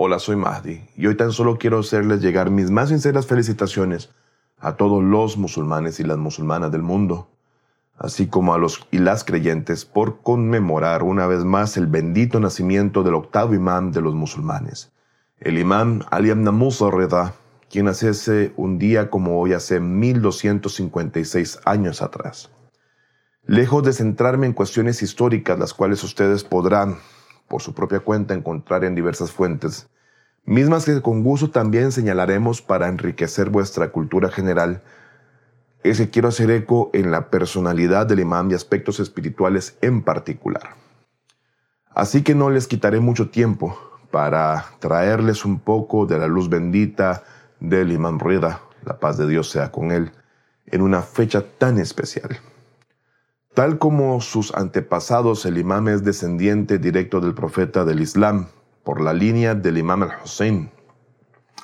Hola, soy Mahdi y hoy tan solo quiero hacerles llegar mis más sinceras felicitaciones a todos los musulmanes y las musulmanas del mundo, así como a los y las creyentes por conmemorar una vez más el bendito nacimiento del octavo imán de los musulmanes, el imán Ali ibn Musa Reda, quien naciese un día como hoy hace 1256 años atrás. Lejos de centrarme en cuestiones históricas, las cuales ustedes podrán, por su propia cuenta, encontrar en diversas fuentes, mismas que con gusto también señalaremos para enriquecer vuestra cultura general, es que quiero hacer eco en la personalidad del imán y aspectos espirituales en particular. Así que no les quitaré mucho tiempo para traerles un poco de la luz bendita del imán Rida, la paz de Dios sea con él, en una fecha tan especial. Tal como sus antepasados, el imam es descendiente directo del profeta del Islam, por la línea del imam al-Hussein,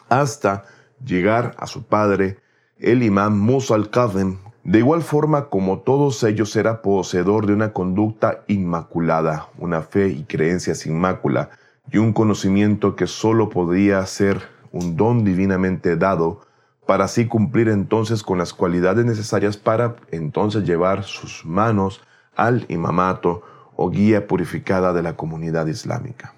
hasta llegar a su padre, el imam Musa al-Kadhim. De igual forma como todos ellos era poseedor de una conducta inmaculada, una fe y creencia sin mácula, y un conocimiento que solo podía ser un don divinamente dado para así cumplir entonces con las cualidades necesarias para entonces llevar sus manos al imamato o guía purificada de la comunidad islámica.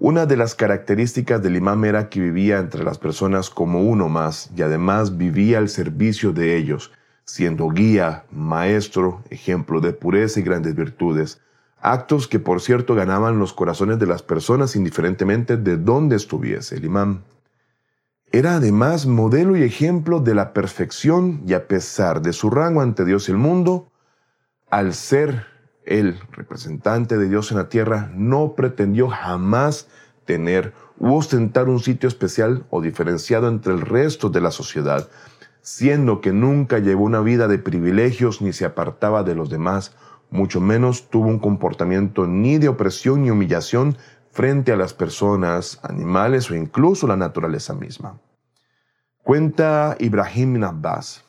Una de las características del imam era que vivía entre las personas como uno más y además vivía al servicio de ellos, siendo guía, maestro, ejemplo de pureza y grandes virtudes, actos que por cierto ganaban los corazones de las personas indiferentemente de dónde estuviese el imam. Era además modelo y ejemplo de la perfección y a pesar de su rango ante Dios y el mundo, al ser el representante de Dios en la tierra, no pretendió jamás tener u ostentar un sitio especial o diferenciado entre el resto de la sociedad, siendo que nunca llevó una vida de privilegios ni se apartaba de los demás, mucho menos tuvo un comportamiento ni de opresión ni humillación frente a las personas, animales o incluso la naturaleza misma. Cuenta Ibrahim Abbas,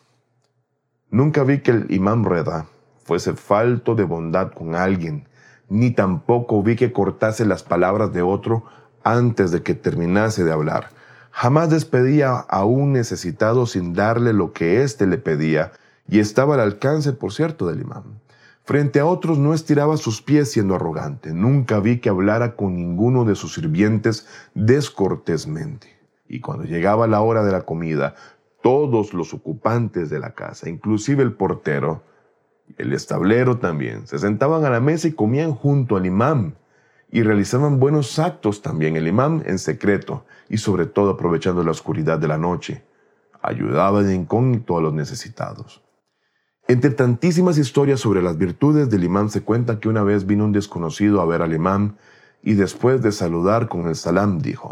nunca vi que el imam Reda fuese falto de bondad con alguien, ni tampoco vi que cortase las palabras de otro antes de que terminase de hablar. Jamás despedía a un necesitado sin darle lo que éste le pedía, y estaba al alcance, por cierto, del imam. Frente a otros no estiraba sus pies siendo arrogante. Nunca vi que hablara con ninguno de sus sirvientes descortésmente. Y cuando llegaba la hora de la comida, todos los ocupantes de la casa, inclusive el portero, el establero también, se sentaban a la mesa y comían junto al imán y realizaban buenos actos también el imán en secreto y sobre todo aprovechando la oscuridad de la noche. Ayudaba de incógnito a los necesitados. Entre tantísimas historias sobre las virtudes del imán se cuenta que una vez vino un desconocido a ver al imán y después de saludar con el salam dijo,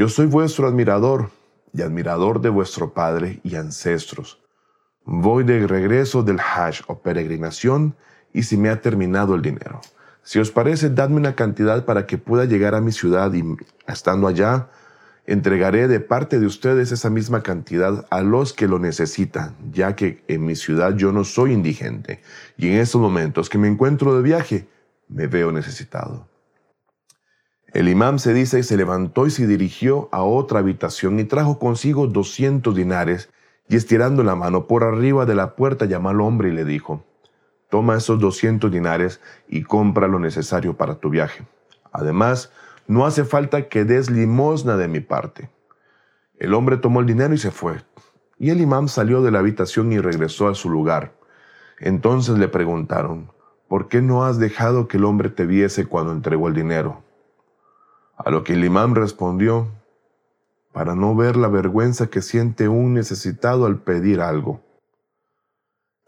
Yo soy vuestro admirador y admirador de vuestro padre y ancestros. Voy de regreso del Hajj o peregrinación y si me ha terminado el dinero. Si os parece, dadme una cantidad para que pueda llegar a mi ciudad y, estando allá, entregaré de parte de ustedes esa misma cantidad a los que lo necesitan, ya que en mi ciudad yo no soy indigente y en estos momentos que me encuentro de viaje me veo necesitado. El imam se dice y se levantó y se dirigió a otra habitación y trajo consigo doscientos dinares y estirando la mano por arriba de la puerta llamó al hombre y le dijo, toma esos doscientos dinares y compra lo necesario para tu viaje. Además, no hace falta que des limosna de mi parte. El hombre tomó el dinero y se fue. Y el imán salió de la habitación y regresó a su lugar. Entonces le preguntaron, ¿por qué no has dejado que el hombre te viese cuando entregó el dinero? A lo que el imán respondió, para no ver la vergüenza que siente un necesitado al pedir algo.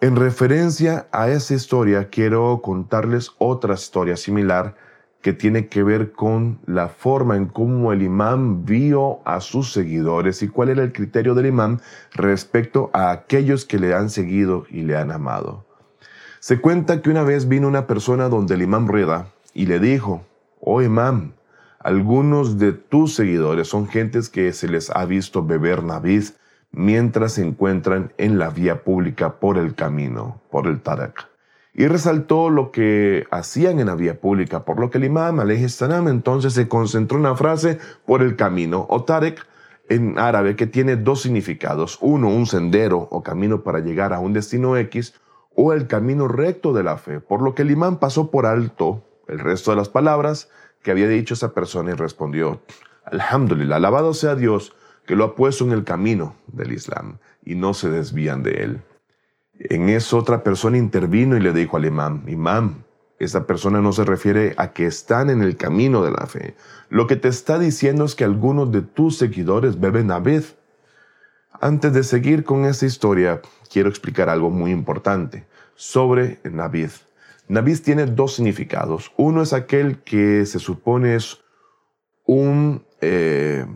En referencia a esa historia, quiero contarles otra historia similar que tiene que ver con la forma en cómo el imán vio a sus seguidores y cuál era el criterio del imán respecto a aquellos que le han seguido y le han amado. Se cuenta que una vez vino una persona donde el imán Reda y le dijo, oh imán, algunos de tus seguidores son gentes que se les ha visto beber naviz mientras se encuentran en la vía pública por el camino, por el Tarak. Y resaltó lo que hacían en la vía pública, por lo que el imam salam entonces se concentró en la frase por el camino o tarek en árabe que tiene dos significados, uno un sendero o camino para llegar a un destino X o el camino recto de la fe, por lo que el imán pasó por alto el resto de las palabras que había dicho esa persona y respondió, Alhamdulillah, alabado sea Dios que lo ha puesto en el camino del Islam y no se desvían de él. En eso otra persona intervino y le dijo al imán, imán, esa persona no se refiere a que están en el camino de la fe. Lo que te está diciendo es que algunos de tus seguidores beben Abed. Antes de seguir con esta historia, quiero explicar algo muy importante sobre Navid. Navid tiene dos significados. Uno es aquel que se supone es un eh,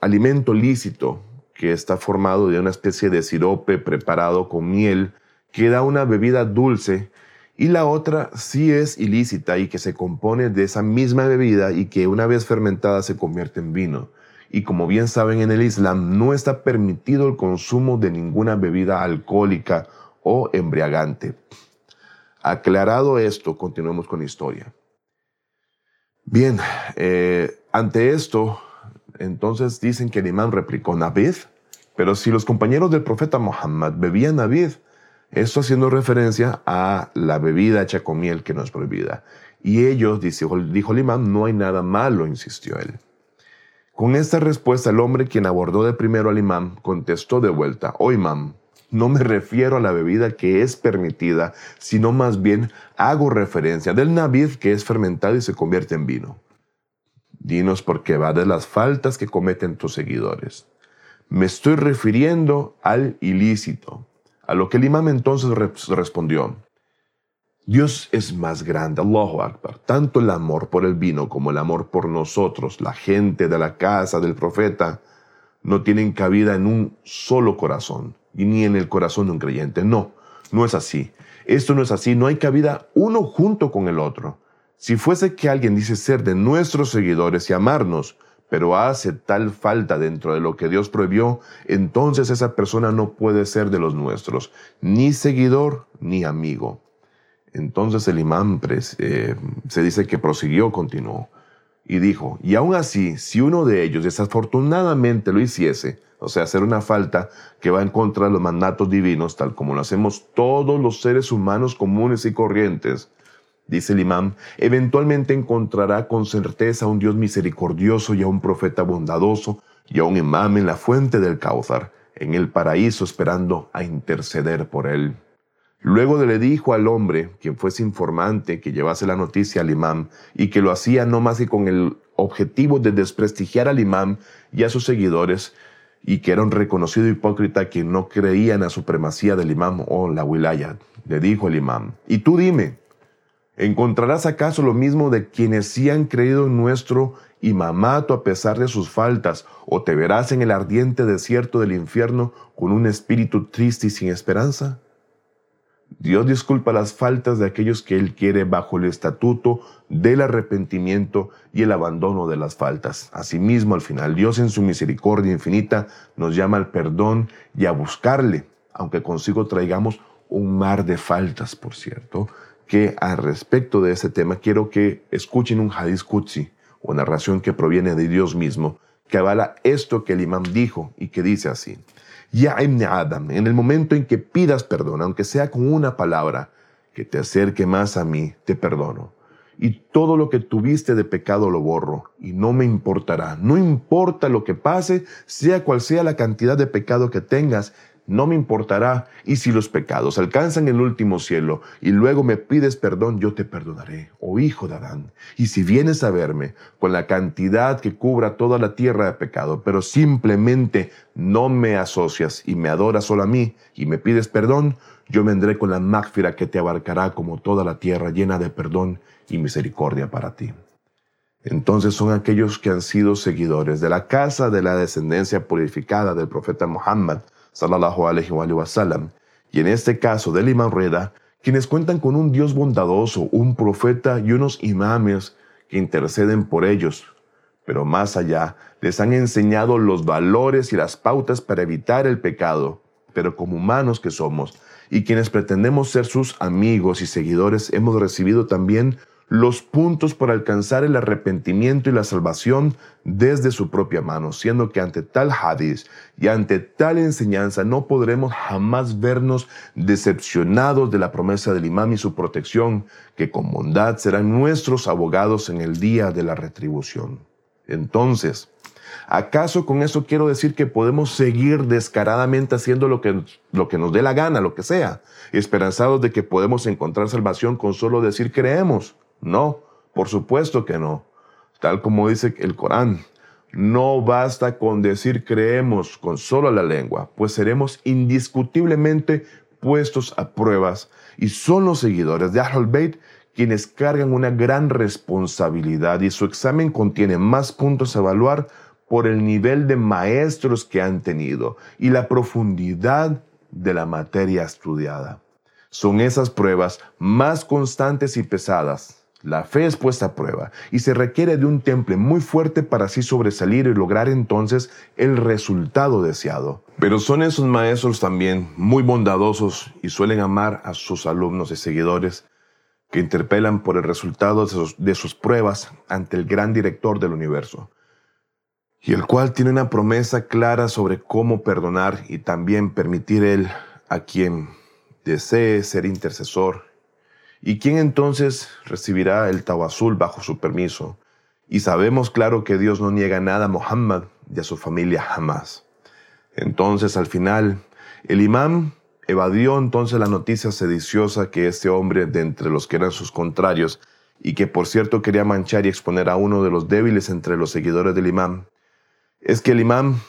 alimento lícito que está formado de una especie de sirope preparado con miel que da una bebida dulce y la otra sí es ilícita y que se compone de esa misma bebida y que una vez fermentada se convierte en vino. Y como bien saben en el Islam no está permitido el consumo de ninguna bebida alcohólica o embriagante. Aclarado esto, continuemos con la historia. Bien, eh, ante esto, entonces dicen que el imán replicó Navid, pero si los compañeros del profeta Muhammad bebían Navid, esto haciendo referencia a la bebida hecha con miel que no es prohibida. Y ellos, dijo, dijo el imán, no hay nada malo, insistió él. Con esta respuesta, el hombre quien abordó de primero al imán contestó de vuelta, oh imán, no me refiero a la bebida que es permitida, sino más bien hago referencia del navid que es fermentado y se convierte en vino. Dinos por qué va de las faltas que cometen tus seguidores. Me estoy refiriendo al ilícito. A lo que el imam entonces respondió, Dios es más grande, Allahu Akbar. Tanto el amor por el vino como el amor por nosotros, la gente de la casa del profeta, no tienen cabida en un solo corazón y ni en el corazón de un creyente. No, no es así. Esto no es así. No hay cabida uno junto con el otro. Si fuese que alguien dice ser de nuestros seguidores y amarnos, pero hace tal falta dentro de lo que Dios prohibió, entonces esa persona no puede ser de los nuestros, ni seguidor ni amigo. Entonces el imán eh, se dice que prosiguió, continuó, y dijo, y aún así, si uno de ellos desafortunadamente lo hiciese, o sea, hacer una falta que va en contra de los mandatos divinos, tal como lo hacemos todos los seres humanos comunes y corrientes, dice el imán, eventualmente encontrará con certeza a un Dios misericordioso y a un profeta bondadoso y a un imán en la fuente del Cáuzar, en el paraíso esperando a interceder por él. Luego le dijo al hombre, quien fuese informante, que llevase la noticia al imán y que lo hacía no más que con el objetivo de desprestigiar al imán y a sus seguidores, y que era un reconocido hipócrita que no creía en la supremacía del imán o la wilaya. Le dijo el imán, y tú dime, ¿Encontrarás acaso lo mismo de quienes sí han creído en nuestro imamato a pesar de sus faltas, o te verás en el ardiente desierto del infierno con un espíritu triste y sin esperanza? Dios disculpa las faltas de aquellos que Él quiere bajo el estatuto del arrepentimiento y el abandono de las faltas. Asimismo, al final, Dios en su misericordia infinita nos llama al perdón y a buscarle, aunque consigo traigamos un mar de faltas, por cierto, que al respecto de ese tema quiero que escuchen un hadith Qudsi, o narración que proviene de Dios mismo, que avala esto que el imam dijo y que dice así. Ya Adam, en el momento en que pidas perdón, aunque sea con una palabra, que te acerque más a mí, te perdono. Y todo lo que tuviste de pecado lo borro, y no me importará. No importa lo que pase, sea cual sea la cantidad de pecado que tengas, no me importará. Y si los pecados alcanzan el último cielo y luego me pides perdón, yo te perdonaré, oh hijo de Adán. Y si vienes a verme con la cantidad que cubra toda la tierra de pecado, pero simplemente no me asocias y me adoras solo a mí y me pides perdón, yo vendré con la mágfira que te abarcará como toda la tierra llena de perdón y misericordia para ti. Entonces son aquellos que han sido seguidores de la casa de la descendencia purificada del profeta Muhammad, y en este caso del imam Reda, quienes cuentan con un Dios bondadoso, un profeta y unos imames que interceden por ellos. Pero más allá, les han enseñado los valores y las pautas para evitar el pecado, pero como humanos que somos, y quienes pretendemos ser sus amigos y seguidores, hemos recibido también los puntos para alcanzar el arrepentimiento y la salvación desde su propia mano, siendo que ante tal hadith y ante tal enseñanza no podremos jamás vernos decepcionados de la promesa del imam y su protección, que con bondad serán nuestros abogados en el día de la retribución. Entonces, ¿acaso con eso quiero decir que podemos seguir descaradamente haciendo lo que, lo que nos dé la gana, lo que sea, esperanzados de que podemos encontrar salvación con solo decir creemos? No, por supuesto que no. Tal como dice el Corán, no basta con decir creemos con solo la lengua, pues seremos indiscutiblemente puestos a pruebas y son los seguidores de Ahlul Bayt quienes cargan una gran responsabilidad y su examen contiene más puntos a evaluar por el nivel de maestros que han tenido y la profundidad de la materia estudiada. Son esas pruebas más constantes y pesadas la fe es puesta a prueba y se requiere de un temple muy fuerte para así sobresalir y lograr entonces el resultado deseado. Pero son esos maestros también muy bondadosos y suelen amar a sus alumnos y seguidores que interpelan por el resultado de sus, pruebas ante el gran director del universo, y el cual tiene una promesa clara sobre cómo perdonar y también permitir él a quien desee ser intercesor ¿Y quién entonces recibirá el azul bajo su permiso? Y sabemos claro que Dios no niega nada a Muhammad y a su familia jamás. Entonces al final, el imán evadió entonces la noticia sediciosa que este hombre de entre los que eran sus contrarios y que por cierto quería manchar y exponer a uno de los débiles entre los seguidores del imán, es que el imán,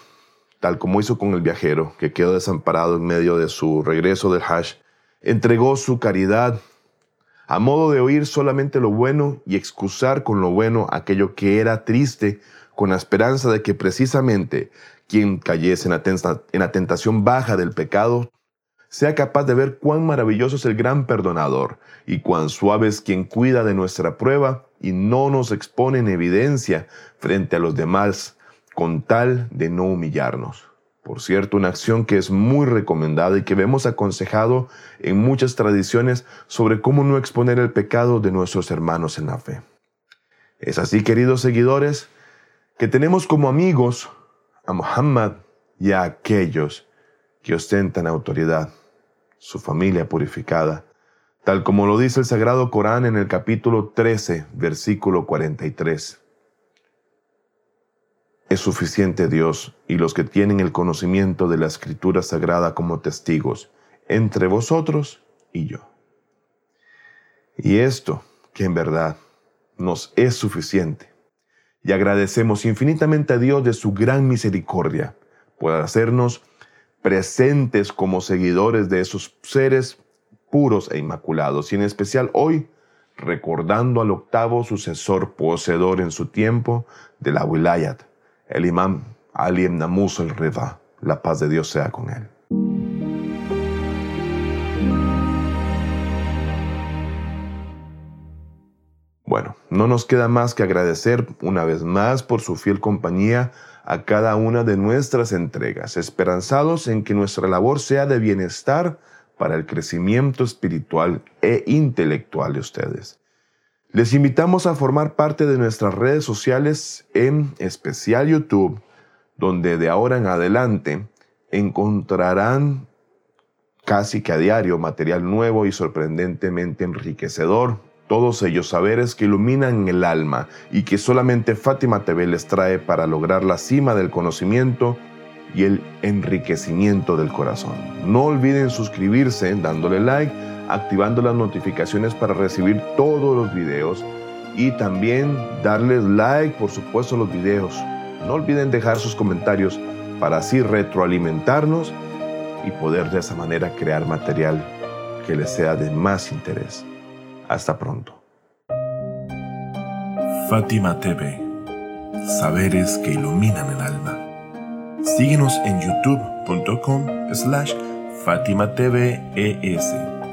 tal como hizo con el viajero, que quedó desamparado en medio de su regreso del Hajj, entregó su caridad a modo de oír solamente lo bueno y excusar con lo bueno aquello que era triste, con la esperanza de que precisamente quien cayese en la, tentación baja del pecado sea capaz de ver cuán maravilloso es el gran perdonador y cuán suave es quien cuida de nuestra prueba y no nos expone en evidencia frente a los demás con tal de no humillarnos. Por cierto, una acción que es muy recomendada y que vemos aconsejado en muchas tradiciones sobre cómo no exponer el pecado de nuestros hermanos en la fe. Es así, queridos seguidores, que tenemos como amigos a Muhammad y a aquellos que ostentan autoridad, su familia purificada, tal como lo dice el Sagrado Corán en el capítulo 13, versículo 43. Es suficiente Dios y los que tienen el conocimiento de la escritura sagrada como testigos, entre vosotros y yo. Y esto, que en verdad nos es suficiente, y agradecemos infinitamente a Dios de su gran misericordia por hacernos presentes como seguidores de esos seres puros e inmaculados, y en especial hoy recordando al octavo sucesor poseedor en su tiempo de la Wilayat, el imam Ali ibn el Rida, la paz de Dios sea con él. Bueno, no nos queda más que agradecer una vez más por su fiel compañía a cada una de nuestras entregas, esperanzados en que nuestra labor sea de bienestar para el crecimiento espiritual e intelectual de ustedes. Les invitamos a formar parte de nuestras redes sociales, en especial YouTube, donde de ahora en adelante encontrarán casi que a diario material nuevo y sorprendentemente enriquecedor. Todos ellos saberes que iluminan el alma y que solamente Fátima TV les trae para lograr la cima del conocimiento y el enriquecimiento del corazón. No olviden suscribirse dándole like activando las notificaciones para recibir todos los videos y también darles like, por supuesto, a los videos. No olviden dejar sus comentarios para así retroalimentarnos y poder de esa manera crear material que les sea de más interés. Hasta pronto. Fátima TV. Saberes que iluminan el alma. Síguenos en youtube.com slash Fátima TV ES